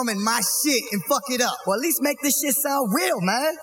come in my shit and fuck it up. Or at least make this shit sound real, man.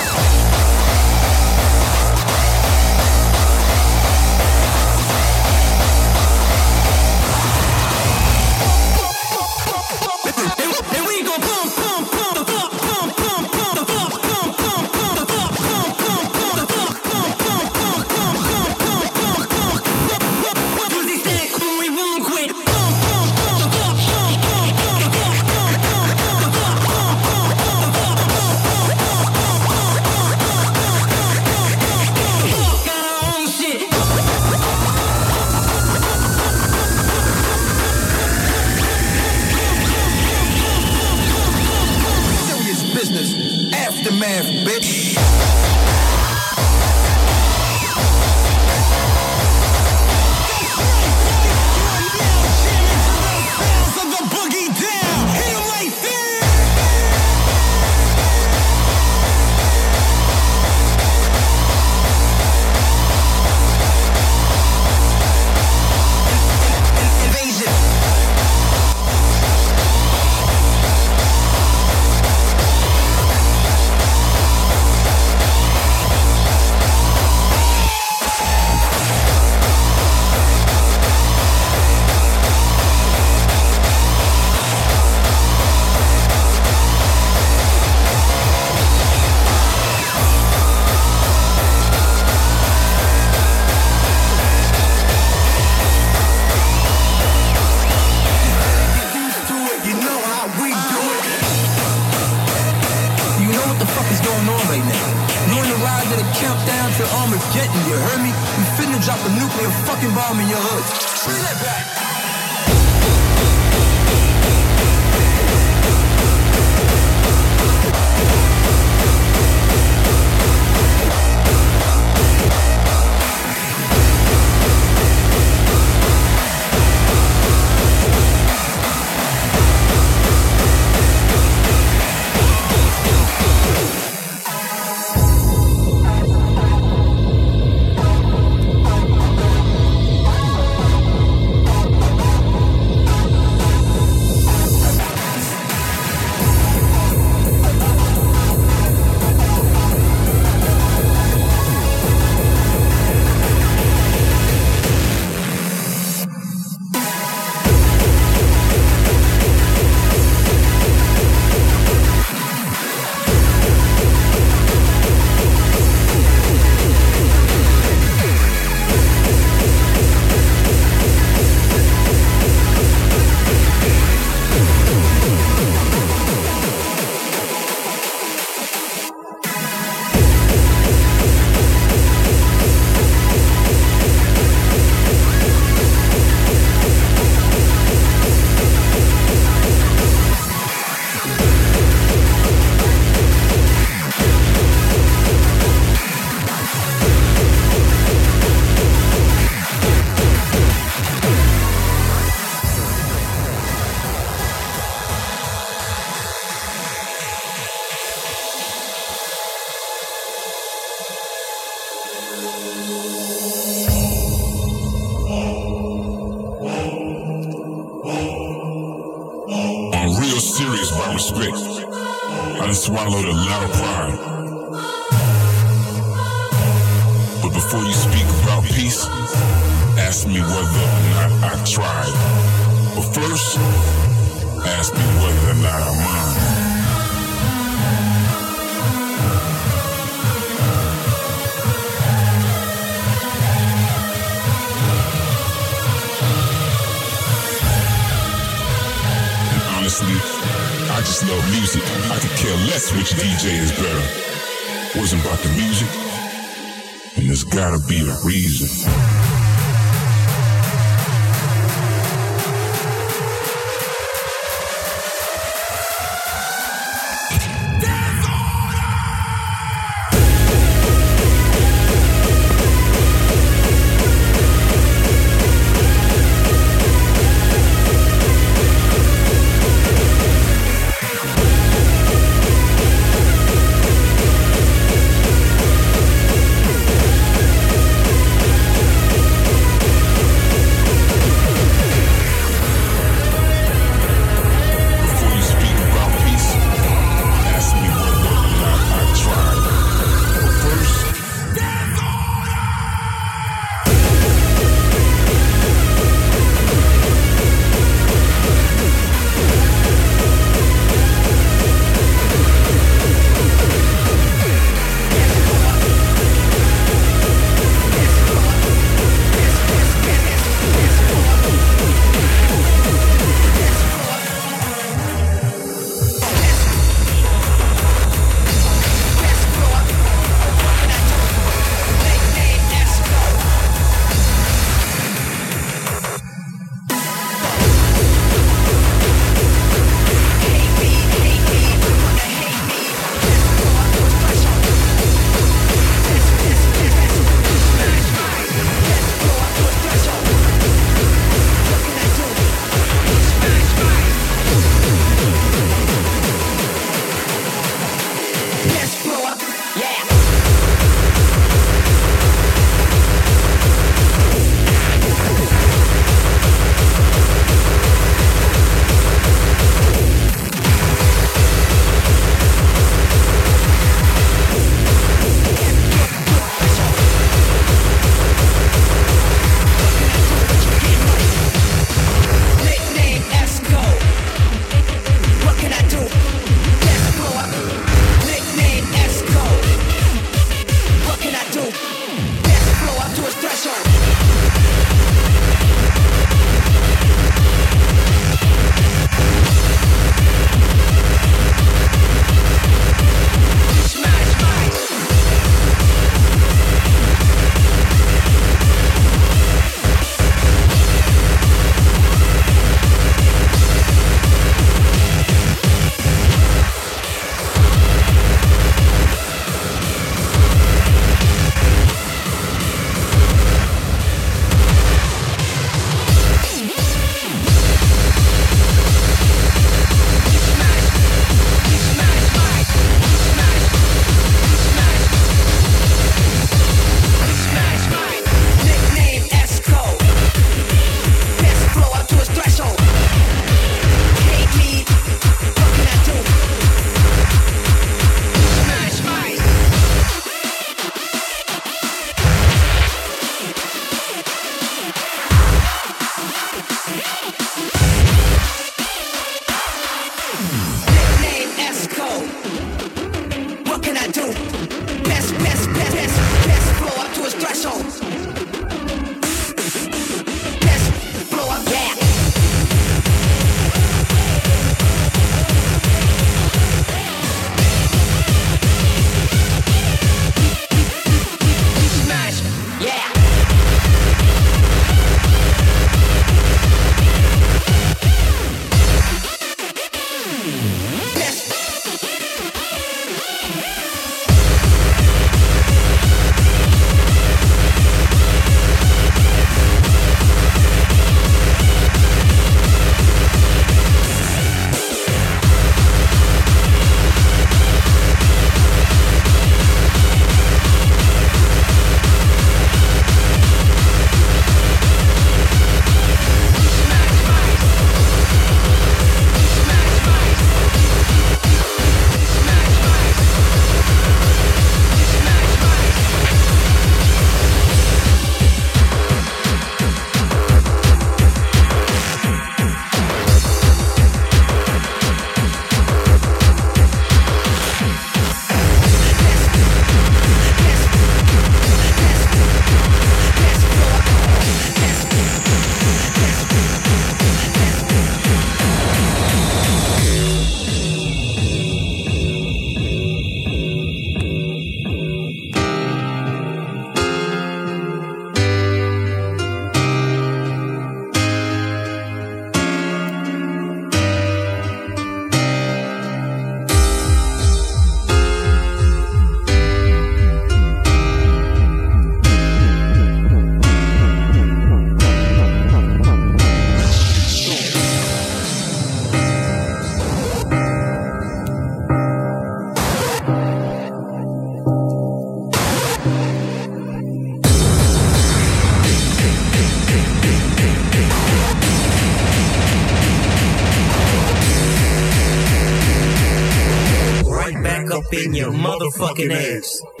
Up in your motherfucking ass.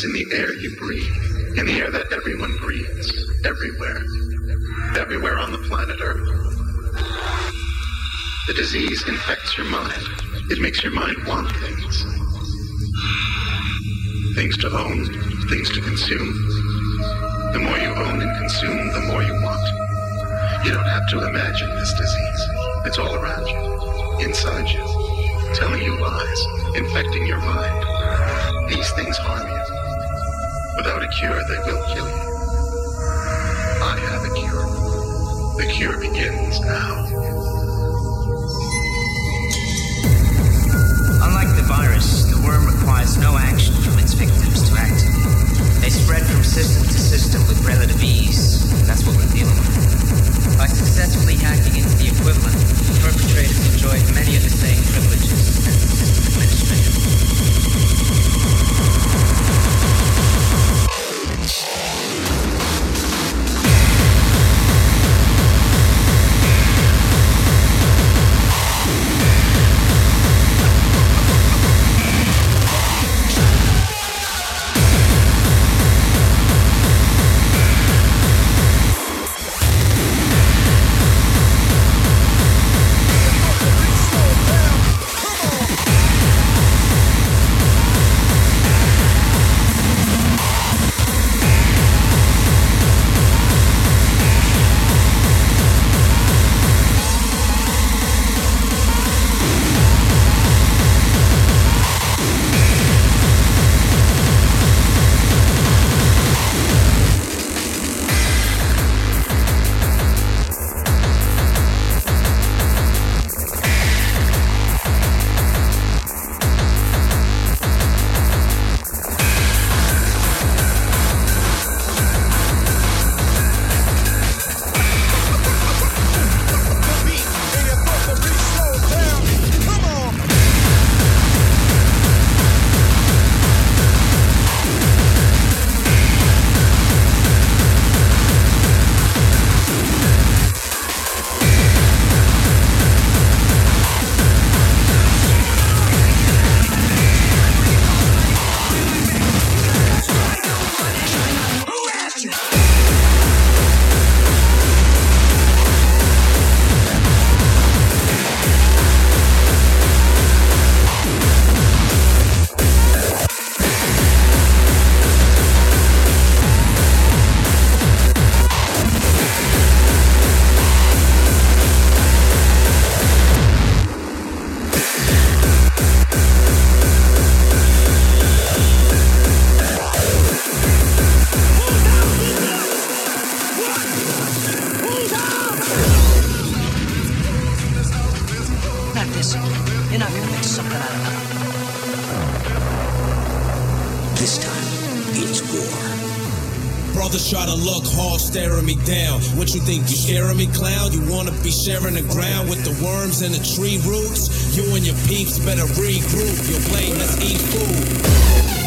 Lives in the air you breathe, in the air that everyone breathes, everywhere, everywhere on the planet Earth. The disease infects your mind. It makes your mind want things. Things to own, things to consume. The more you own and consume, the more you want. You don't have to imagine this disease. It's all around you, inside you, telling you lies, infecting your mind. These things harm you. Without a cure, they will kill you. I have a cure. The cure begins now. Unlike the virus, the worm requires no action from its victims to activate. They spread from system to system with relative ease. That's what we're dealing with. By successfully hacking into the equivalent, perpetrators enjoyed many of the same privileges as the system administrator. You're not gonna make something out of nothing. This time, it's war. Brothers try to look hard, staring me down. What you think, you scaring me, clown? You wanna be sharing the ground with the worms and the tree roots? You and your peeps better regroup. Your blame, let's eat food.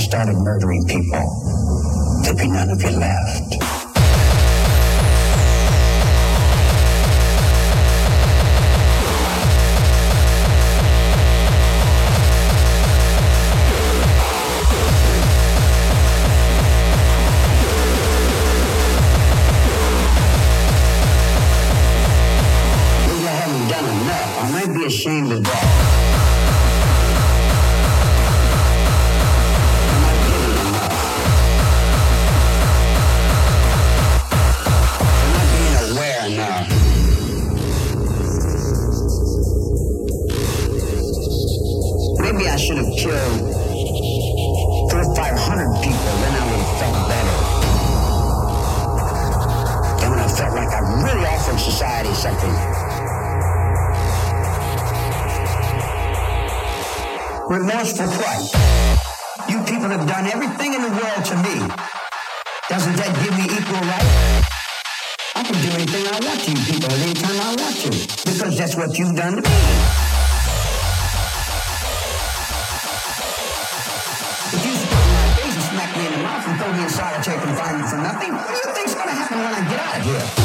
I started murdering people, there'd be none of you left. Yeah.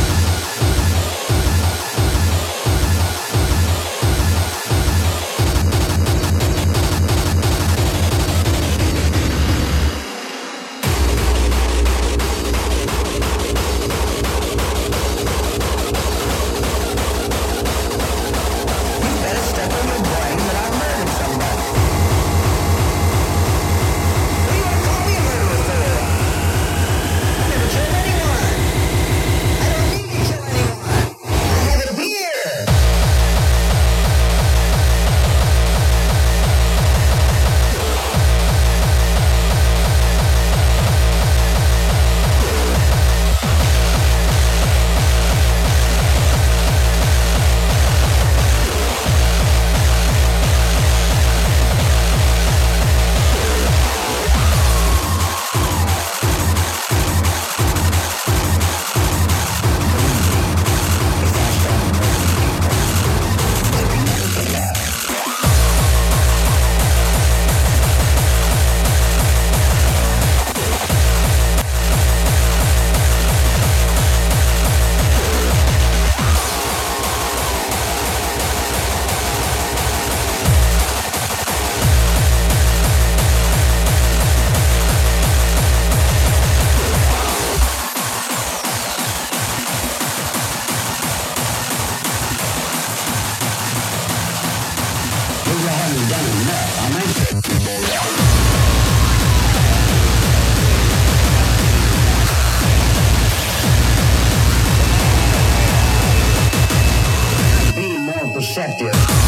Interactive.